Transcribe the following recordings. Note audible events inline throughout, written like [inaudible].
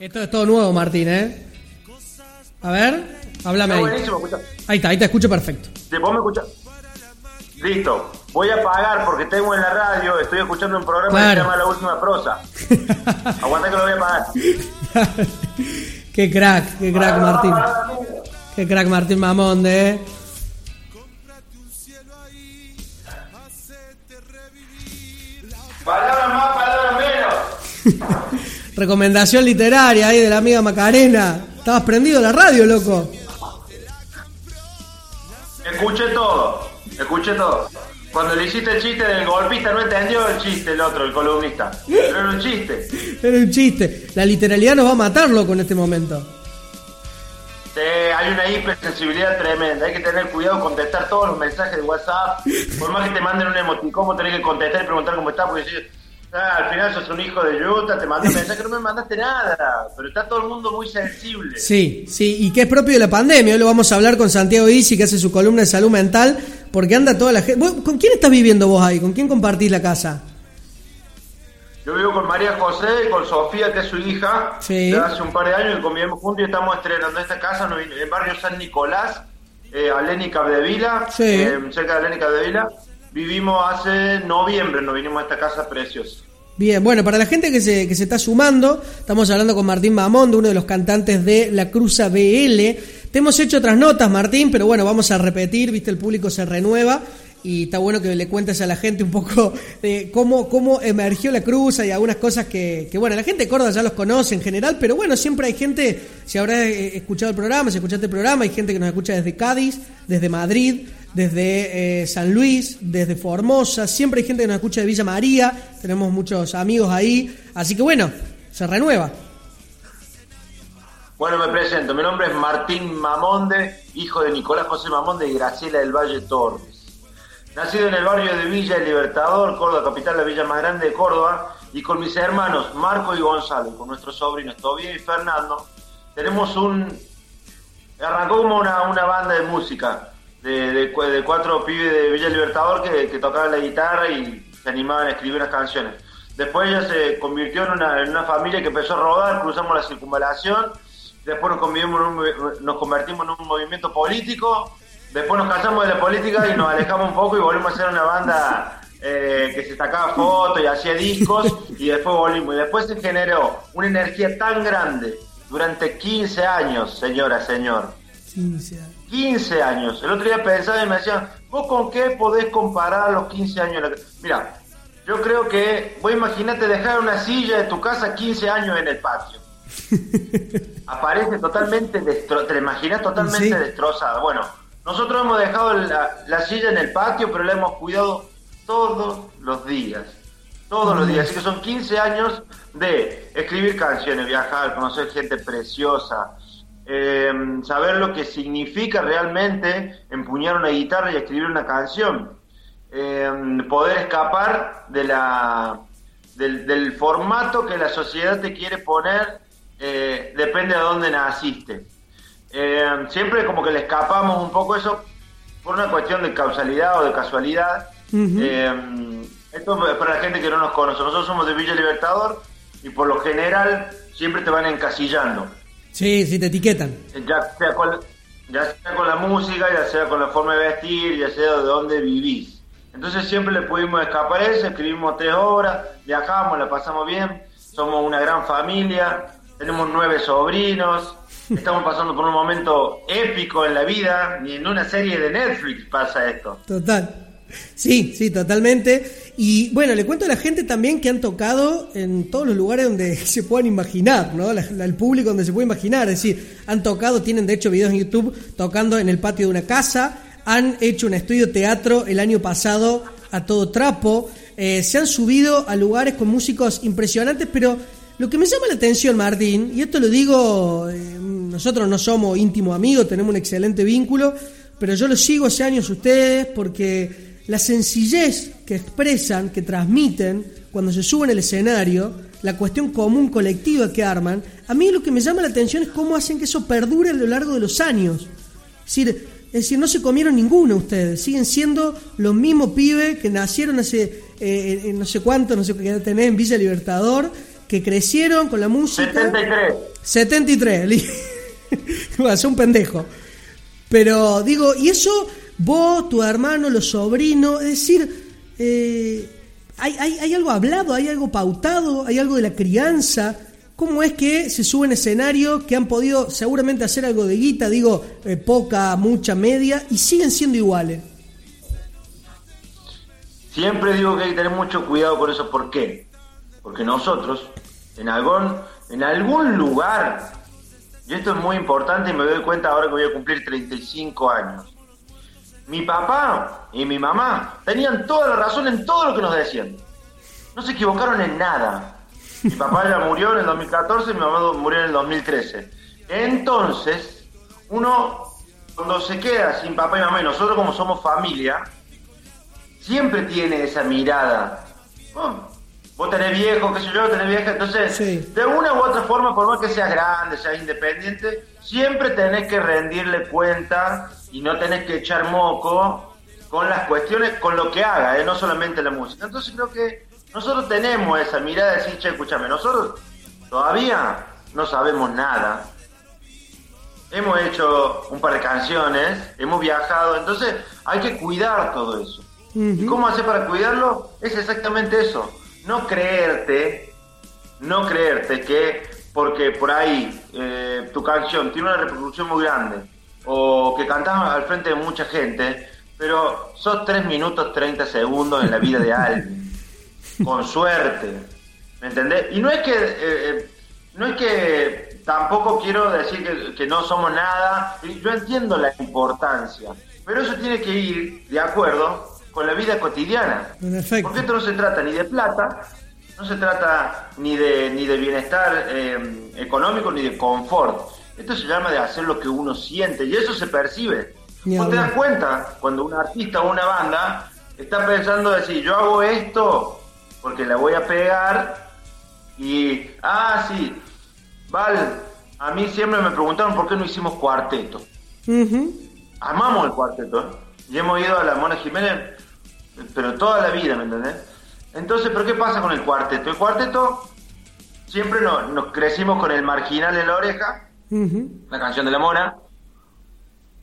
Esto es todo nuevo, Martín, ¿eh? A ver, háblame Está ahí. escucha. Ahí está, ahí te escucho perfecto. Vos me. Listo. Voy a pagar porque tengo en la radio, estoy escuchando un programa que se llama La Última Prosa. [laughs] Aguanta que lo voy a pagar. [laughs] qué crack, qué crack, Martín. Qué crack, Martín Mamonde, ¿eh? Palabras más, palabras menos. [laughs] Recomendación literaria ahí de la amiga Macarena. Estabas prendido la radio, loco. Escuché todo, escuché todo. Cuando le hiciste el chiste del golpista no entendió el chiste el otro, el columnista. Pero era un chiste. Era un chiste. La literalidad nos va a matar, loco, en este momento. Sí, hay una hipersensibilidad tremenda. Hay que tener cuidado con contestar todos los mensajes de WhatsApp. Por más que te manden un emoticón, tenés que contestar y preguntar cómo está, porque decir, ah, al final sos un hijo de yuta, te mandé un [laughs] mensaje, no me mandaste nada. Pero está todo el mundo muy sensible. Sí, sí, y que es propio de la pandemia. Hoy lo vamos a hablar con Santiago Isi, que hace su columna de salud mental, porque anda toda la gente. ¿Vos ¿Con quién estás viviendo vos ahí? ¿Con quién compartís la casa? Yo vivo con María José y con Sofía, que es su hija, Sí. de hace un par de años y convivimos juntos y estamos estrenando esta casa en el barrio San Nicolás, eh, Aleni Capdevila, Sí. eh, cerca de Aleni Capdevila. Vivimos hace noviembre, nos vinimos a esta casa preciosa. Bien, bueno, para la gente que se, que se está sumando, estamos hablando con Martín Mamondo, uno de los cantantes de La Cruza BL. Te hemos hecho otras notas, Martín, pero bueno, vamos a repetir, viste, el público se renueva y está bueno que le cuentes a la gente un poco [laughs] de cómo, cómo emergió La Cruza y algunas cosas que, que, bueno, la gente de Córdoba ya los conoce en general, pero bueno, siempre hay gente, si habrás eh, escuchado el programa, si escuchaste el programa, hay gente que nos escucha desde Cádiz, desde Madrid, desde eh, San Luis, desde Formosa, siempre hay gente que nos escucha de Villa María, tenemos muchos amigos ahí, así que bueno, se renueva. Bueno, me presento. Mi nombre es Martín Mamonde, hijo de Nicolás José Mamonde y Graciela del Valle Torres. Nacido en el barrio de Villa El Libertador, Córdoba, capital, la villa más grande de Córdoba, y con mis hermanos Marco y Gonzalo, con nuestros sobrinos Tobía y Fernando, tenemos un... Arrancó como una, una banda de música, de, de cu- de cuatro pibes de Villa Libertador que, tocaban la guitarra y se animaban a escribir unas canciones. Después ella se convirtió en una, una familia que empezó a rodar, cruzamos la circunvalación, después nos, nos convertimos en un movimiento político, después nos cansamos de la política y nos alejamos un poco y volvimos a ser una banda eh, que se sacaba fotos y hacía discos y después volvimos. Y después se generó una energía tan grande durante 15 años, señora, señor. 15 años. 15 años. El otro día pensaba y me decían, ¿vos con qué podés comparar los 15 años? Mira, yo creo que, vos imagínate dejar una silla de tu casa 15 años en el patio. [laughs] Aparece totalmente destrozada, te imaginas totalmente Sí. destrozada. Bueno, nosotros hemos dejado la, la silla en el patio, pero la hemos cuidado todos los días. Todos los días. Así que son 15 años de escribir canciones, viajar, conocer gente preciosa, eh, saber lo que significa realmente empuñar una guitarra y escribir una canción, eh, poder escapar de la, del, del formato que la sociedad te quiere poner, eh, depende de dónde naciste. Eh, siempre como que le escapamos un poco eso por una cuestión de causalidad o de casualidad. Ujú. Eh, esto es para la gente que no nos conoce. Nosotros somos de Villa Libertador y por lo general siempre te van encasillando. Sí, sí, te etiquetan. Ya sea, con, ya sea con la música, ya sea con la forma de vestir, ya sea de dónde vivís. Entonces siempre le pudimos escapar a eso, escribimos tres horas, viajamos, la pasamos bien, somos una gran familia, tenemos nueve sobrinos, estamos pasando por un momento épico en la vida, ni en una serie de Netflix pasa esto. Total. Sí, sí, totalmente. Y bueno, le cuento a la gente también que han tocado en todos los lugares donde [laughs] se puedan imaginar, ¿no? La- el público donde se puede imaginar. Es decir, han tocado, tienen de hecho videos en YouTube tocando en el patio de una casa, han hecho un estudio teatro el año pasado a todo trapo, eh, se han subido a lugares con músicos impresionantes, pero lo que me llama la atención, Martín, y esto lo digo, eh, nosotros no somos íntimos amigos, tenemos un excelente vínculo, pero yo los sigo hace años ustedes porque la sencillez que expresan, que transmiten cuando se suben al escenario, la cuestión común colectiva que arman, a mí lo que me llama la atención es cómo hacen que eso perdure a lo largo de los años. Es decir, es decir, no se comieron ninguno ustedes, siguen siendo los mismos pibes que nacieron hace eh, no sé cuánto, no sé qué edad tenés en Villa Libertador, que crecieron con la música. 73. 73. Hace un pendejo. Pero digo, y eso vos, tu hermano, los sobrinos, es decir, eh, ¿hay, hay, hay algo hablado, hay algo pautado, hay algo de la crianza. ¿Cómo es que se suben escenarios que han podido seguramente hacer algo de guita, digo, eh, poca, mucha, media, y siguen siendo iguales? Siempre digo que hay que tener mucho cuidado con eso. ¿Por qué? Porque nosotros, en algún, en algún lugar, y esto es muy importante y me doy cuenta ahora que voy a cumplir 35 años, mi papá y mi mamá tenían toda la razón en todo lo que nos decían. No se equivocaron en nada. Mi papá ya murió en el 2014 y mi mamá murió en el 2013. Entonces, uno cuando se queda sin papá y mamá y nosotros como somos familia, siempre tiene esa mirada. Oh, vos tenés viejo, qué sé yo, tenés vieja, entonces de una u otra forma, por más que seas grande, seas independiente, siempre tenés que rendirle cuenta y no tenés que echar moco con las cuestiones, con lo que haga, ¿eh? no solamente la música. Entonces creo que nosotros tenemos esa mirada de decir, che, escúchame, nosotros todavía no sabemos nada. Hemos hecho un par de canciones, hemos viajado, entonces hay que cuidar todo eso. ¿Y cómo hacer para cuidarlo? Es exactamente eso. No creerte, no creerte que porque por ahí eh, tu canción tiene una reproducción muy grande o que cantas al frente de mucha gente, pero sos 3 minutos 30 segundos en la vida de alguien. [laughs] con suerte. ¿Me entendés? Y no es que... Eh, eh, no es que tampoco quiero decir que, que no somos nada. Yo entiendo la importancia. Pero eso tiene que ir de acuerdo con la vida cotidiana. Porque esto no se trata ni de plata, no se trata ni de, ni de bienestar eh, económico ni de confort. Esto se llama de hacer lo que uno siente y eso se percibe. Vos te das cuenta cuando un artista o una banda está pensando decir, yo hago esto porque la voy a pegar y, ah, sí, Val, a mí siempre me preguntaron por qué no hicimos cuarteto. Amamos el cuarteto. ¿eh? Y hemos ido a la Mona Jiménez pero toda la vida, ¿me entendés? Entonces, ¿pero qué pasa con el cuarteto? El cuarteto siempre nos, crecimos con el marginal en la oreja, la canción de la mona,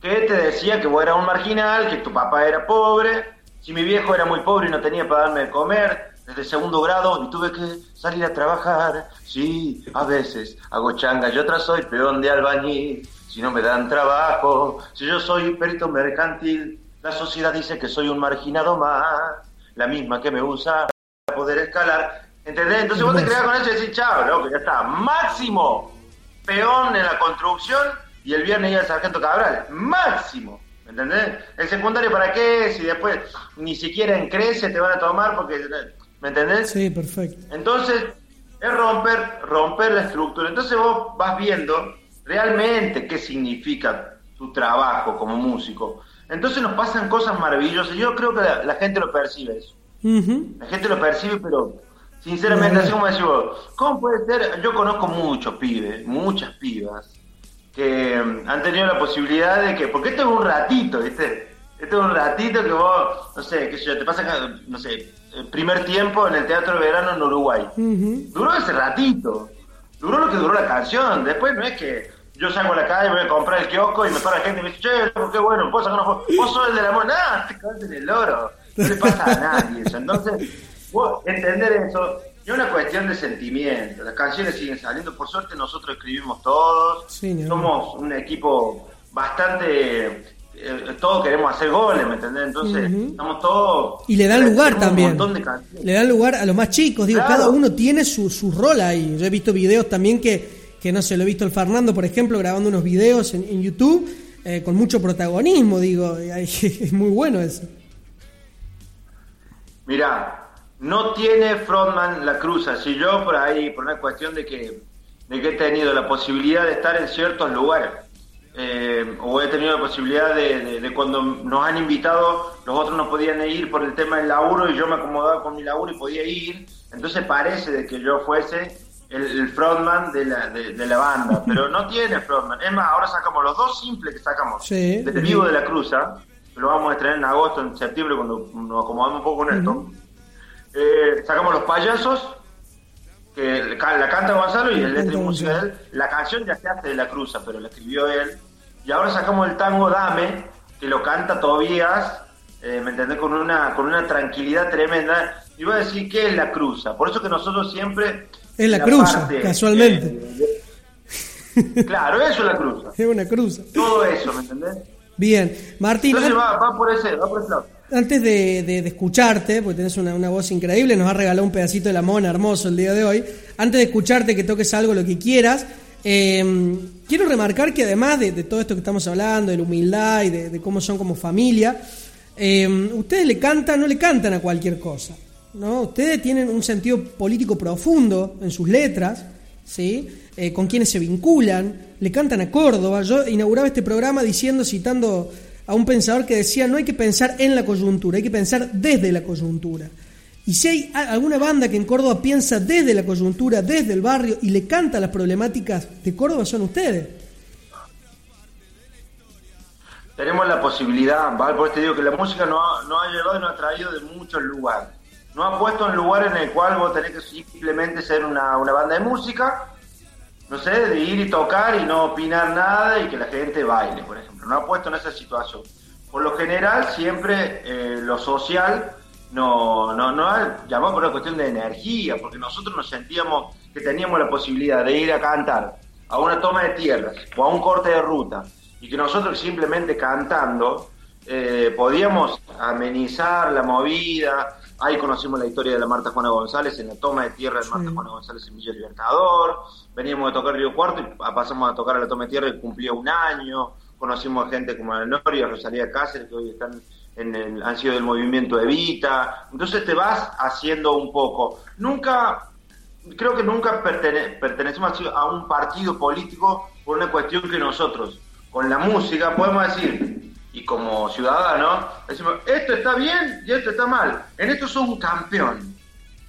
que te decía que vos eras un marginal, que tu papá era pobre, si mi viejo era muy pobre y no tenía para darme de comer, desde segundo grado y tuve que salir a trabajar. Sí, a veces hago changa, yo otra soy peón de albañil, si no me dan trabajo, si yo soy perito mercantil, la sociedad dice que soy un marginado más, la misma que me usa para poder escalar. ¿Entendés? Entonces vos te creas con eso y decís, chao, loco, ya está. Máximo peón en la construcción y el viernes ya el sargento Cabral. Máximo. ¿Entendés? El secundario para qué, si después ni siquiera en crece te van a tomar porque. ¿Me entendés? Sí, perfecto. Entonces, es romper, romper la estructura. Entonces vos vas viendo realmente qué significa tu trabajo como músico. Entonces nos pasan cosas maravillosas. Yo creo que la, gente lo percibe eso. La gente lo percibe, pero sinceramente, así como decimos, ¿cómo puede ser? Yo conozco muchos pibes, muchas pibas, que mm, han tenido la posibilidad de que, porque esto es un ratito, ¿viste? Esto es un ratito que vos, no sé, que yo te pasa, no sé, el primer tiempo en el Teatro de Verano en Uruguay. Duró ese ratito, duró lo que duró la canción, después no es que yo salgo a la calle, voy a comprar el kiosco y me para gente y me dice, che, qué bueno, ¿puedo sacar una foto? Vos sos el de la moda, nada, te caes en el oro. No le pasa a nadie eso. Entonces, vos entender eso, es una cuestión de sentimiento. Las canciones siguen saliendo, por suerte nosotros escribimos todos, somos un equipo bastante eh, todos queremos hacer goles, ¿me entendés? Entonces, estamos todos. Y le dan lugar también. Le dan lugar a los más chicos, digo, cada uno tiene su, su rol ahí. Yo he visto videos también que que no se lo he visto el Fernando, por ejemplo, grabando unos videos en, YouTube eh, con mucho protagonismo, digo, [laughs] es muy bueno eso. Mira, no tiene frontman la cruz, si yo por ahí, por una cuestión de que, de que he tenido la posibilidad de estar en ciertos lugares, eh, o he tenido la posibilidad de, de, cuando nos han invitado, los otros no podían ir por el tema del laburo y yo me acomodaba con mi laburo y podía ir, entonces parece de que yo fuese el, frontman de la, de, la banda, [laughs] pero no tiene frontman. Es más, ahora sacamos los dos simples que sacamos del vivo de la cruza, lo vamos a estrenar en agosto, en septiembre, cuando nos acomodamos un poco con esto. Eh, sacamos los payasos, que la canta Gonzalo y el letra y música de él. La canción ya se hace de la cruza, pero la escribió él. Y ahora sacamos el tango Dame, que lo canta Tobías, eh, ¿me entendés? Con una, con una tranquilidad tremenda. Y voy a decir, ¿qué es la cruza? Por eso que nosotros siempre... Es la, cruza, casualmente. claro, eso es la cruza. [laughs] Es una cruza. Todo eso, ¿me entendés? Bien, Martín. Entonces va, va por ese, va por ese lado antes de, escucharte, porque tenés una, voz increíble, nos ha regalado un pedacito de la mona hermoso el día de hoy, antes de escucharte que toques algo, lo que quieras, em, quiero remarcar que además de, todo esto que estamos hablando, de la humildad y de, cómo son como familia, em, ustedes le cantan, no le cantan a cualquier cosa, ¿no? Ustedes tienen un sentido político profundo en sus letras, ¿sí? Eh, con quienes se vinculan, le cantan a Córdoba. Yo inauguraba este programa diciendo, citando a un pensador que decía no hay que pensar en la coyuntura, hay que pensar desde la coyuntura. Y si hay alguna banda que en Córdoba piensa desde la coyuntura, desde el barrio y le canta las problemáticas de Córdoba, son ustedes. Tenemos la posibilidad, ¿vale? por te digo que la música no ha, no ha llevado y nos ha traído de muchos lugares. No ha puesto en lugar en el cual vos tenés que simplemente ser una, una banda de música, no sé, de ir y tocar y no opinar nada y que la gente baile, por ejemplo. No ha puesto en esa situación. Por lo general, siempre eh, lo social no, no, no ha llamado por una cuestión de energía, porque nosotros nos sentíamos que teníamos la posibilidad de ir a cantar a una toma de tierras o a un corte de ruta y que nosotros simplemente cantando eh, podíamos amenizar la movida, Ahí conocimos la historia de la Marta Juana González en la toma de tierra de Marta Juana González en Villa Libertador. Veníamos de tocar Río Cuarto y pasamos a tocar a la toma de tierra y cumplió un año. Conocimos a gente como la Noria, Rosalía Cáceres, que hoy están en el, han sido del movimiento Evita. Entonces te vas haciendo un poco. Nunca, creo que nunca pertenecemos a un partido político por una cuestión que nosotros, con la música, podemos decir, y como ciudadano decimos, esto está bien y esto está mal. En esto sos un campeón.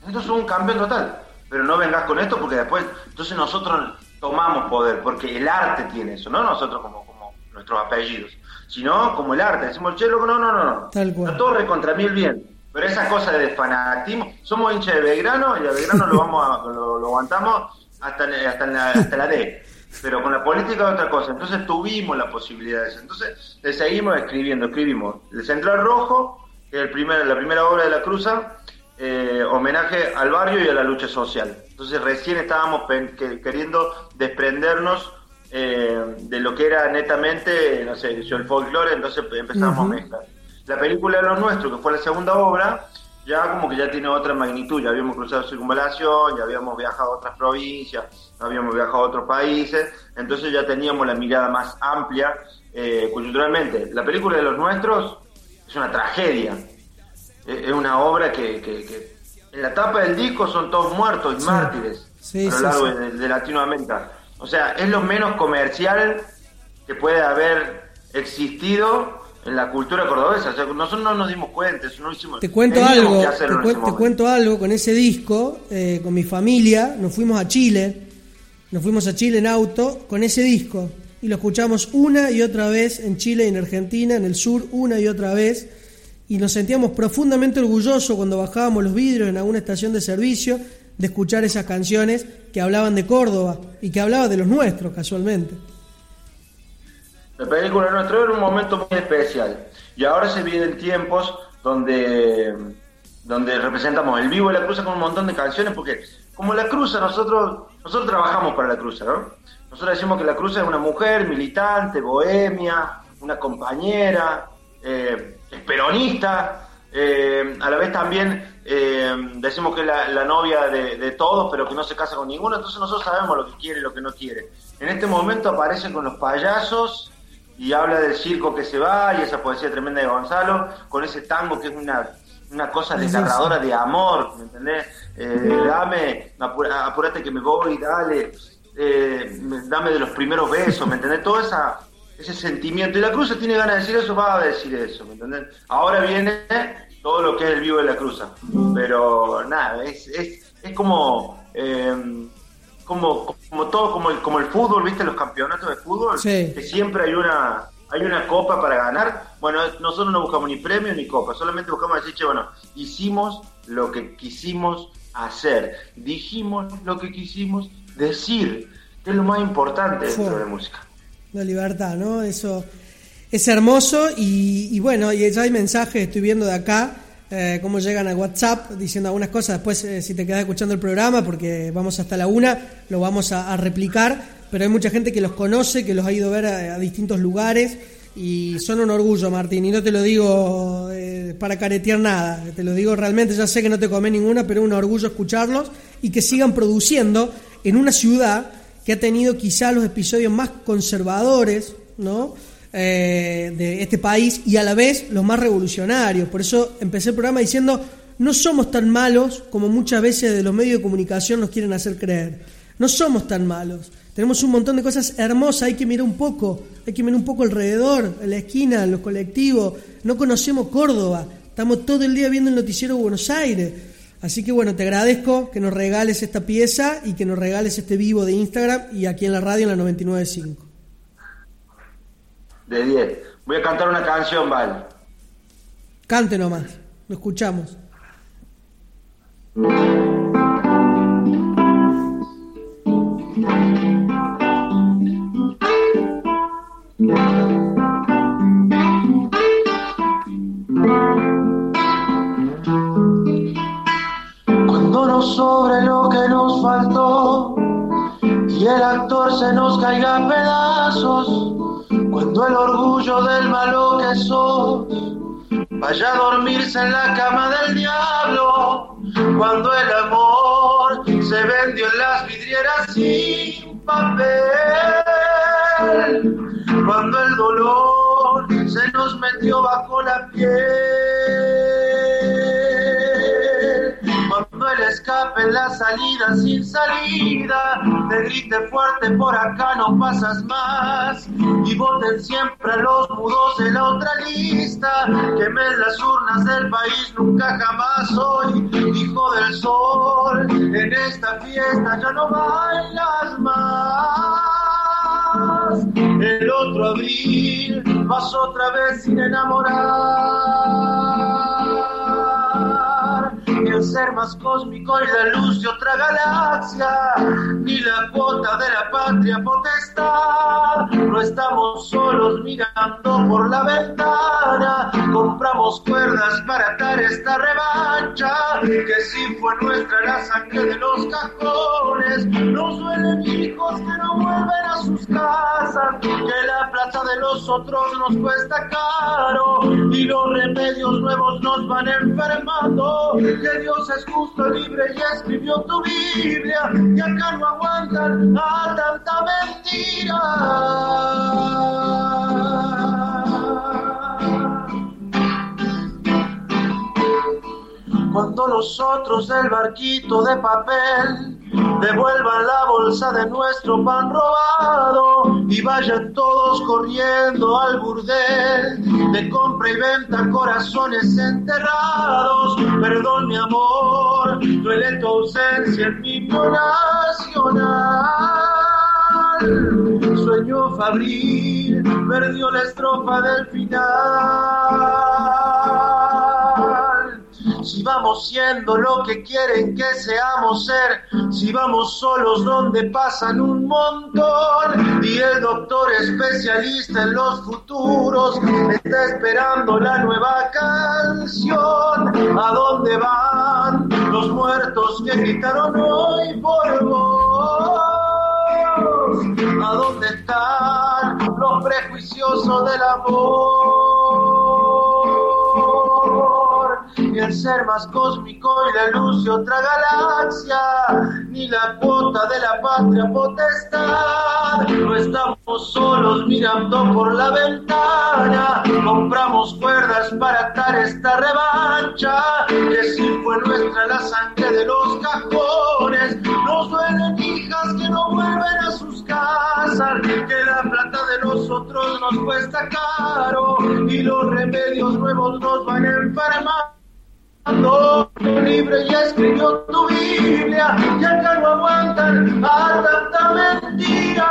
En esto sos un campeón total. Pero no vengas con esto porque después, entonces nosotros tomamos poder, porque el arte tiene eso, no nosotros como, como nuestros apellidos, sino como el arte. Decimos, che, loco, no, no, no, no. Tal cual. La torre contra mí el bien. Pero esa cosa de fanatismo, somos hinchas de Belgrano y a Belgrano lo, vamos a, lo, aguantamos hasta, hasta, la, hasta la D pero con la política es otra cosa. Entonces tuvimos la posibilidad de eso. Entonces le seguimos escribiendo, escribimos El Central Rojo, que es el primer, la primera obra de la Cruza, eh, homenaje al barrio y a la lucha social. Entonces recién estábamos queriendo desprendernos eh, de lo que era netamente, no sé, el folclore, entonces empezamos a mezclar. La película de los nuestros, que fue la segunda obra, ya como que ya tiene otra magnitud, ya habíamos cruzado circunvalación, ya habíamos viajado a otras provincias, habíamos viajado a otros países, entonces ya teníamos la mirada más amplia eh, coyunturalmente. La película de los nuestros es una tragedia, es una obra que, en la tapa del disco son todos muertos y mártires a lo largo de Latinoamérica. O sea, es lo menos comercial que puede haber existido en la cultura cordobesa. nosotros no nos dimos cuenta, no hicimos. Te cuento algo, te, cuento algo con ese disco, eh, con mi familia, nos fuimos a Chile, nos fuimos a Chile en auto con ese disco y lo escuchamos una y otra vez en Chile y en Argentina, en el sur, una y otra vez. Y nos sentíamos profundamente orgullosos cuando bajábamos los vidrios en alguna estación de servicio de escuchar esas canciones que hablaban de Córdoba y que hablaban de los nuestros, casualmente. La película nuestro era un momento muy especial. Y ahora se vienen tiempos donde, donde representamos el vivo de la cruza con un montón de canciones, porque como la cruza, nosotros, nosotros trabajamos para la cruza, ¿no? Nosotros decimos que la cruza es una mujer militante, bohemia, una compañera, eh, eh, a la vez también eh, decimos que es la, novia de, de, todos, pero que no se casa con ninguno, entonces nosotros sabemos lo que quiere y lo que no quiere. En este momento aparece con los payasos y habla del circo que se va y esa poesía tremenda de Gonzalo, con ese tango que es una, una cosa desgarradora de amor, ¿me entendés? Eh, dame, apúrate que me voy, dale, eh, dame de los primeros besos, ¿me entendés? Todo esa, ese sentimiento. Y la Cruz tiene ganas de decir eso, va a decir eso, ¿me entendés? Ahora viene todo lo que es el vivo de la Cruz. Pero nada, es, es, es como... Eh, como, como todo, como el, como el fútbol, ¿viste? Los campeonatos de fútbol, que siempre hay una hay una copa para ganar. Bueno, nosotros no buscamos ni premio ni copa, solamente buscamos decir, che, bueno, hicimos lo que quisimos hacer. Dijimos lo que quisimos decir, que es lo más importante dentro de la música. La libertad, ¿no? Eso es hermoso y, bueno, y ya hay mensajes, estoy viendo de acá, eh, cómo llegan a WhatsApp diciendo algunas cosas. Después, eh, si te quedas escuchando el programa, porque vamos hasta la una, lo vamos a, replicar. Pero hay mucha gente que los conoce, que los ha ido a ver a, distintos lugares y son un orgullo, Martín. Y no te lo digo eh, para caretear nada, te lo digo realmente. Ya sé que no te comé ninguna, pero es un orgullo escucharlos y que sigan produciendo en una ciudad que ha tenido quizá los episodios más conservadores, ¿no? Eh, de este país y a la vez los más revolucionarios. Por eso empecé el programa diciendo, no somos tan malos como muchas veces de los medios de comunicación nos quieren hacer creer. No somos tan malos. Tenemos un montón de cosas hermosas, hay que mirar un poco, hay que mirar un poco alrededor, en la esquina, en los colectivos. No conocemos Córdoba, estamos todo el día viendo el noticiero de Buenos Aires. Así que bueno, te agradezco que nos regales esta pieza y que nos regales este vivo de Instagram y aquí en la radio en la 99.5 de 10. Voy a cantar una canción, Vale. Cante nomás, lo escuchamos. Cuando nos sobre lo que nos faltó y el actor se nos caiga a pedazos cuando el orgullo del malo que sos vaya a dormirse en la cama del diablo, cuando el amor se vendió en las vidrieras sin papel, cuando el dolor se nos metió bajo la piel el escape la salida sin salida. Te grite fuerte, por acá no pasas más. Y voten siempre a los mudos en la otra lista. Quemen las urnas del país, nunca jamás soy hijo del sol. En esta fiesta ya no bailas más. El otro abril vas otra vez sin enamorar ser más cósmico y la luz de otra galaxia, ni la cuota de la patria potestad. No estamos solos mirando por la ventana, compramos cuerdas para atar esta revancha, que si fue nuestra la sangre de los cajones. Nos duelen hijos que no vuelven a sus casas, que la plata de los otros nos cuesta caro y los remedios nuevos nos van enfermando. Dios es justo, libre y escribió tu Biblia, y acá no aguantan a tanta mentira. Cuando nosotros del barquito de papel devuelvan la bolsa de nuestro pan robado y vayan todos corriendo al burdel de compra y venta corazones enterrados. Perdón mi amor, duele tu ausencia en mi nacional. Sueño fabril, perdió la estrofa del final si vamos siendo lo que quieren que seamos ser, si vamos solos donde pasan un montón y el doctor especialista en los futuros está esperando la nueva canción. ¿A dónde van los muertos que gritaron hoy por vos? ¿A dónde están los prejuiciosos del amor? El ser más cósmico y la luz de otra galaxia, ni la cuota de la patria potestad. No estamos solos mirando por la ventana, compramos cuerdas para atar esta revancha, que si fue nuestra la sangre de los cajones. Nos duelen hijas que no vuelven a sus casas, que la plata de nosotros nos cuesta caro. Y los remedios nuevos nos van a enfermar libre ya escribió tu Biblia y acá no aguantan a tanta mentira.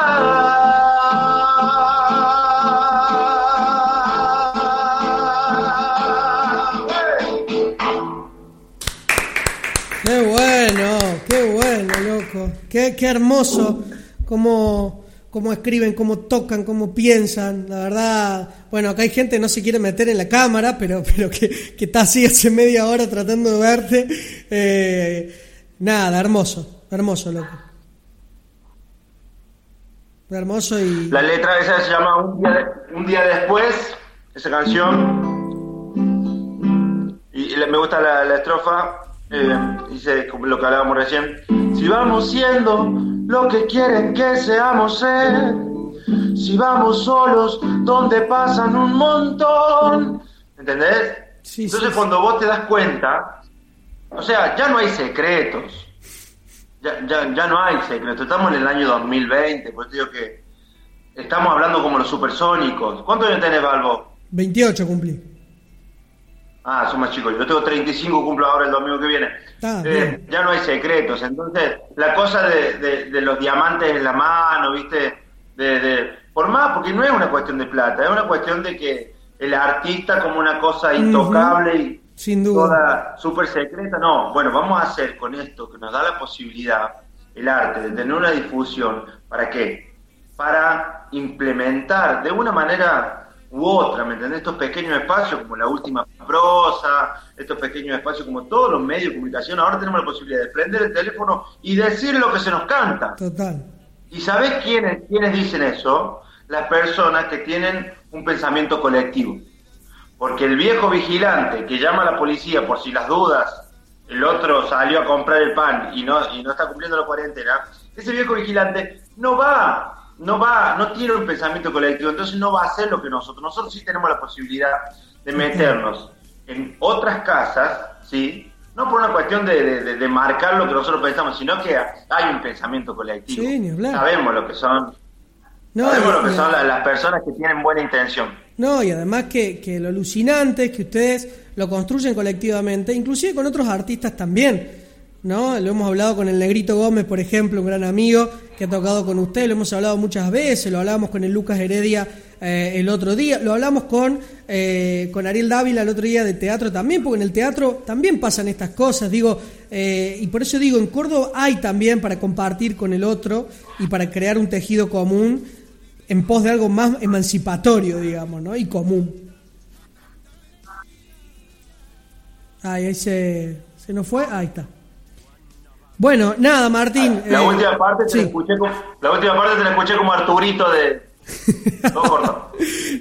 Qué bueno, Qué, qué hermoso cómo, cómo escriben, cómo tocan, cómo piensan. La verdad, bueno, acá hay gente que no se quiere meter en la cámara, pero, [laughs] pero que, está así hace media hora tratando de verte. Eh, nada, hermoso, hermoso, loco. Hermoso y... La letra esa se llama Un día, un día después, esa canción. Y, me gusta la, estrofa, eh, dice lo que hablábamos recién. Si vamos siendo lo que quieren que seamos ser, si vamos solos donde pasan un montón, ¿entendés? Sí, Entonces sí, cuando vos te das cuenta, o sea, ya no hay secretos. Ya, ya, ya no hay secretos. Estamos en el año 2020, pues digo que estamos hablando como los supersónicos. ¿Cuántos años tenés, Balbo? 28 cumplí. Ah, son más chicos. Yo tengo 35, cumplo ahora el domingo que viene. Ah, Eh, ya no hay secretos. Entonces, la cosa de, de- de los diamantes en la mano, ¿viste? De, de- por más, porque no es una cuestión de plata, es una cuestión de que el artista como una cosa intocable y Sin duda. toda súper secreta. No, bueno, vamos a hacer con esto que nos da la posibilidad, el arte, de tener una difusión. ¿Para qué? Para implementar de una manera u otra, ¿me entendés? Estos pequeños espacios como la última prosa, estos pequeños espacios como todos los medios de comunicación. Ahora tenemos la posibilidad de prender el teléfono y decir lo que se nos canta. Total. ¿Y sabés quiénes, quiénes dicen eso? Las personas que tienen un pensamiento colectivo. Porque el viejo vigilante que llama a la policía por si las dudas, el otro salió a comprar el pan y no, y no está cumpliendo la cuarentena, ese viejo vigilante no va, no va, no tiene un pensamiento colectivo, entonces no va a hacer lo que nosotros. Nosotros sí tenemos la posibilidad de meternos en otras casas, ¿sí? No por una cuestión de, de- marcar lo que nosotros pensamos, sino que hay un pensamiento colectivo. Sí. Sabemos lo que son, No, sabemos lo que son la- las personas que tienen buena intención. No, y además que, que lo alucinante es que ustedes lo construyen colectivamente, inclusive con otros artistas también, ¿no? Lo hemos hablado con el Negrito Gómez, por ejemplo, un gran amigo que ha tocado con usted, lo hemos hablado muchas veces, lo hablábamos con el Lucas Heredia eh, el otro día, lo hablamos con, eh, con Ariel Dávila el otro día de teatro también, porque en el teatro también pasan estas cosas, digo, eh, y por eso digo, en Córdoba hay también para compartir con el otro y para crear un tejido común en pos de algo más emancipatorio, digamos, ¿no? Y común. Ay, ahí se, se nos fue, ahí está. Bueno, nada, Martín. La eh, última parte te sí. la escuché como, la última parte te la escuché como Arturito de [laughs] corto.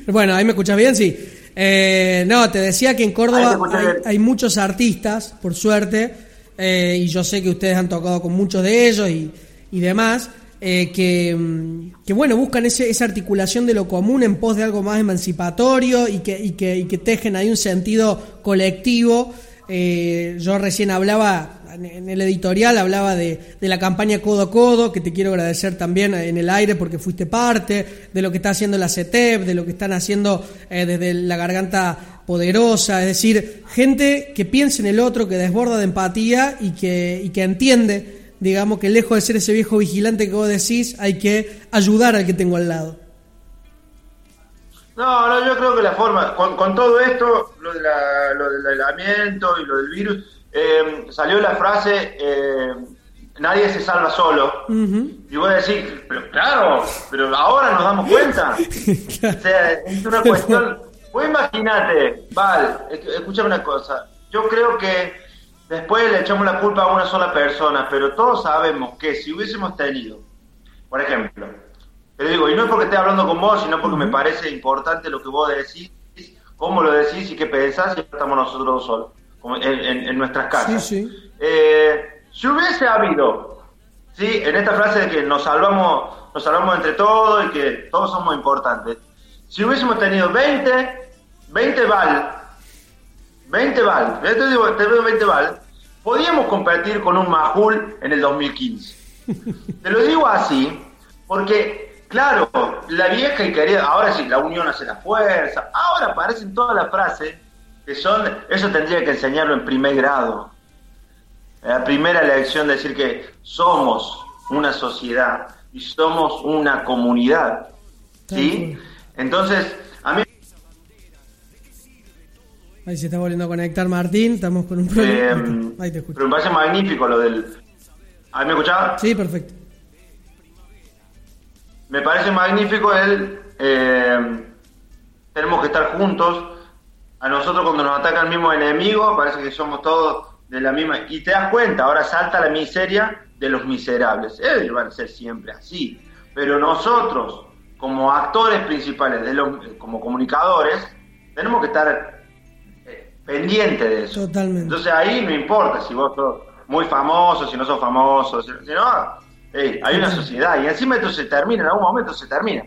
Bueno, ahí me escuchas bien, sí. Eh, no, te decía que en Córdoba hay, muchos artistas, por suerte, eh, y yo sé que ustedes han tocado con muchos de ellos y, y demás, eh, que, mm, que, bueno, buscan ese, esa articulación de lo común en pos de algo más emancipatorio y que, y que, y que tejen ahí un sentido colectivo. Eh, yo recién hablaba, en- el editorial, hablaba de, de la campaña Codo a Codo, que te quiero agradecer también en el aire porque fuiste parte, de lo que está haciendo la CETEP, de lo que están haciendo eh, desde la garganta poderosa, es decir, gente que piensa en el otro, que desborda de empatía y que, y que entiende, digamos, que lejos de ser ese viejo vigilante que vos decís, hay que ayudar al que tengo al lado. No, no, yo creo que la forma, con, con todo esto, lo, de la- lo del aislamiento y lo del virus, eh, salió la frase, eh, nadie se salva solo. Y voy a decir, pero claro, pero ahora nos damos cuenta. [laughs] O sea, es una cuestión. Vos imaginate, Val, esc- escúchame una cosa. Yo creo que después le echamos la culpa a una sola persona, pero todos sabemos que si hubiésemos tenido, por ejemplo, te digo, y no es porque esté hablando con vos, sino porque me parece importante lo que vos decís, cómo lo decís y qué pensás, y estamos nosotros solos, en, en- en nuestras casas. Sí, sí. Eh, si hubiese habido Sí, en esta frase de que nos salvamos, nos salvamos entre todos y que todos somos importantes. Si hubiésemos tenido 20, 20 bal, 20 bal, yo te digo, te veo 20 bal, podíamos competir con un Majul en el 2015. [laughs] Te lo digo así, porque, claro, la vieja y querida, ahora sí, la unión hace la fuerza, ahora aparecen todas las frases que son, eso tendría que enseñarlo en primer grado. La primera lección de decir que somos una sociedad y somos una comunidad. ¿Sí? Entonces, a mí Ahí se está volviendo a conectar Martín, estamos con un problema. eh, Ahí ahí te escucho. pero me parece magnífico lo del... ¿A mí me escuchaba? Sí, perfecto. me parece magnífico el eh, tenemos que estar juntos. A nosotros cuando nos ataca el mismo enemigo, parece que somos todos de la misma. Y te das cuenta, ahora salta la miseria de los miserables. Ellos van a ser siempre así. Pero nosotros, como actores principales, de los, como comunicadores, tenemos que estar eh, pendientes de eso. Totalmente. Entonces ahí no importa si vos sos muy famoso, si no sos famoso, si, no, hay una sociedad y encima esto se termina, en algún momento se termina.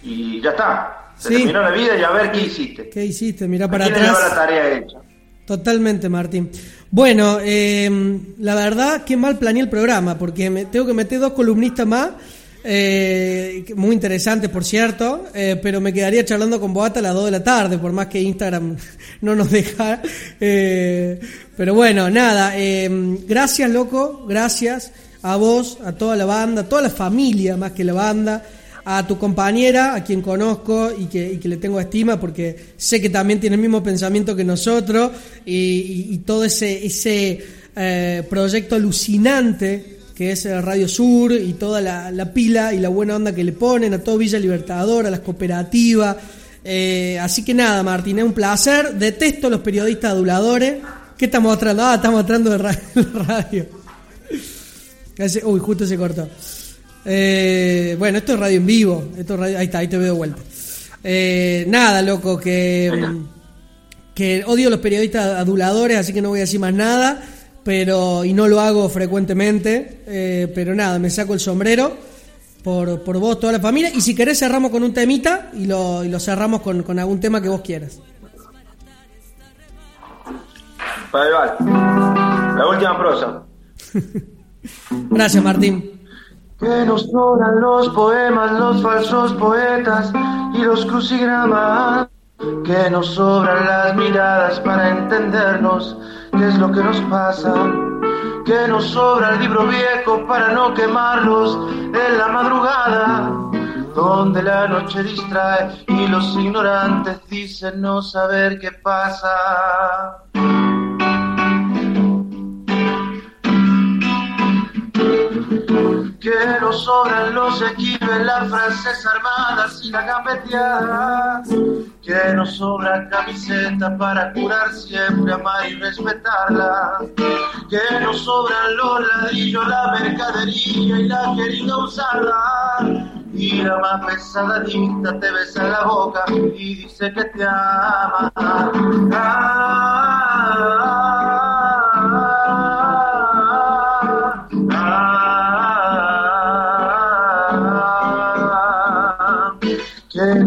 Y ya está. Se terminó la vida y a ver qué hiciste. ¿Qué hiciste? Mira para atrás. la tarea hecha. Totalmente, Martín. Bueno, eh, la verdad que mal planeé el programa, porque me, tengo que meter dos columnistas más, eh, muy interesantes, por cierto, eh, pero me quedaría charlando con Boata a las 2 de la tarde, por más que Instagram [laughs] no nos deja. pero bueno, nada, gracias, loco, gracias a vos, a toda la banda, a toda la familia, más que la banda a tu compañera, a quien conozco y que, le tengo estima, porque sé que también tiene el mismo pensamiento que nosotros, y, todo ese, ese eh, proyecto alucinante que es Radio Sur y toda la, pila y la buena onda que le ponen a todo Villa Libertador, a las cooperativas. Eh, así que nada, Martín, es un placer. Detesto los periodistas aduladores. ¿Qué estamos mostrando? Ah, estamos mostrando de [laughs] radio. Uy, justo se cortó. Eh, bueno, esto es radio en vivo. Esto radio, ahí está, ahí te veo de vuelta. Eh, nada, loco, que, que odio a los periodistas aduladores, así que no voy a decir más nada. Pero, y no lo hago frecuentemente. Eh, pero nada, me saco el sombrero por, por vos, toda la familia. Y si querés, cerramos con un temita y lo, y lo cerramos con, con algún tema que vos quieras. La última prosa. [laughs] Gracias, Martín. Que nos sobran los poemas, los falsos poetas y los crucigramas. Que nos sobran las miradas para entendernos qué es lo que nos pasa. Que nos sobra el libro viejo para no quemarlos en la madrugada. Donde la noche distrae y los ignorantes dicen no saber qué pasa. Sobran los equipos, las frases armadas y la gambeteada, que nos sobra camiseta para curar siempre, amar y respetarla, que nos sobran los ladrillos, la mercadería y la querida usada. Y la más pesadita te besa la boca y dice que te ama.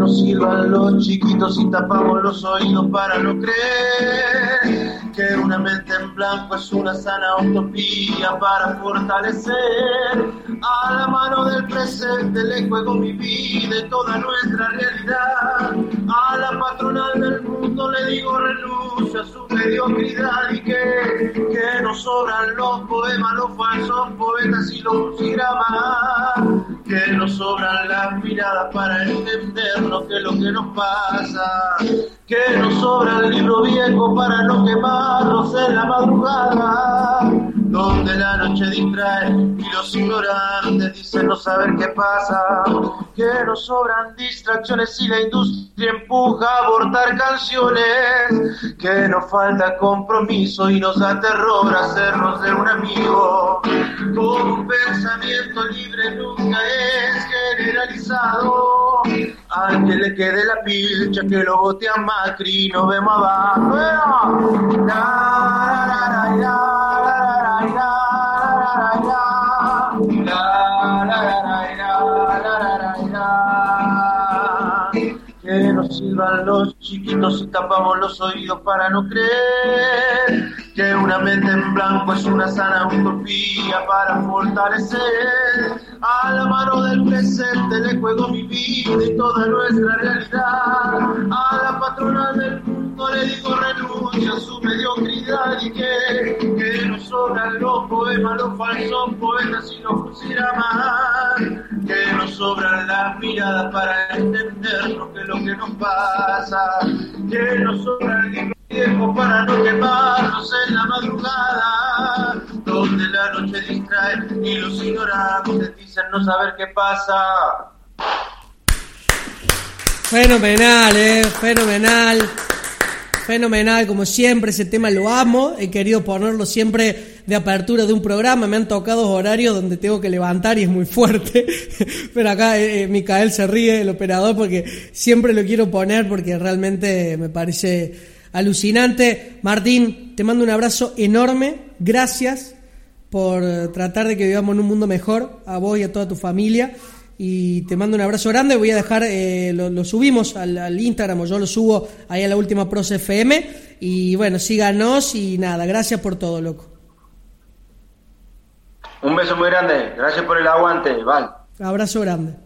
Los chiquitos y tapamos los oídos para no creer que una mente en blanco es una sana utopía para fortalecer a la mano del presente le juego mi vida y toda nuestra realidad. A la patronal del mundo le digo renuncia a su mediocridad y que, que nos sobran los poemas, los falsos poetas y los crucigramas que nos sobran las miradas para entender lo que es lo que nos pasa, que nos sobra el libro viejo para no quemarnos en la madrugada, donde la noche distrae y los ignorantes dicen no saber qué pasa, nos sobran distracciones y la industria empuja a abortar canciones, que nos falta compromiso y nos da terror hacernos de un amigo, con un pensamiento libre nunca es generalizado, al que le quede la pilcha que lo bote a Macri, nos vemos abajo. Que nos sirvan los chiquitos y tapamos los oídos para no creer que una mente en blanco es una sana utopía para fortalecer a la mano del presente le juego mi vida y toda nuestra realidad. A la patrona del le digo renuncia a su mediocridad y que, que nos sobran los poemas los falsos poetas y los más que nos sobran las miradas para entender lo que es lo que nos pasa que nos sobra el tiempo para no quemarnos en la madrugada, donde la noche distrae y los ignorantes dicen no saber qué pasa. Fenomenal, eh, fenomenal. Fenomenal, como siempre, ese tema lo amo. He querido ponerlo siempre de apertura de un programa. Me han tocado horarios donde tengo que levantar y es muy fuerte. [laughs] Pero acá eh, eh, Micael se ríe, el operador, porque siempre lo quiero poner porque realmente me parece alucinante. Martín, te mando un abrazo enorme. Gracias por tratar de que vivamos en un mundo mejor, a vos y a toda tu familia y te mando un abrazo grande. Voy a dejar, eh, lo, subimos al, Instagram, o yo lo subo ahí a la última Pros FM. Y bueno, síganos y nada, gracias por todo, loco. Un beso muy grande, gracias por el aguante, Val. Abrazo grande.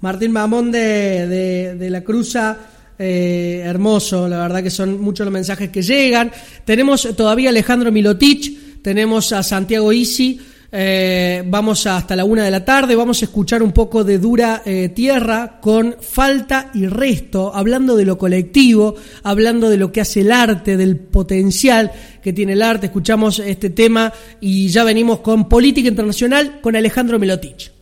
Martín Mamón de, de, la Cruza. Eh, hermoso, la verdad que son muchos los mensajes que llegan. Tenemos todavía a Alejandro Milotich, tenemos a Santiago Isi, eh, vamos hasta la una de la tarde, vamos a escuchar un poco de dura eh, tierra con falta y resto, hablando de lo colectivo, hablando de lo que hace el arte, del potencial que tiene el arte. Escuchamos este tema y ya venimos con política internacional con Alejandro Melotich.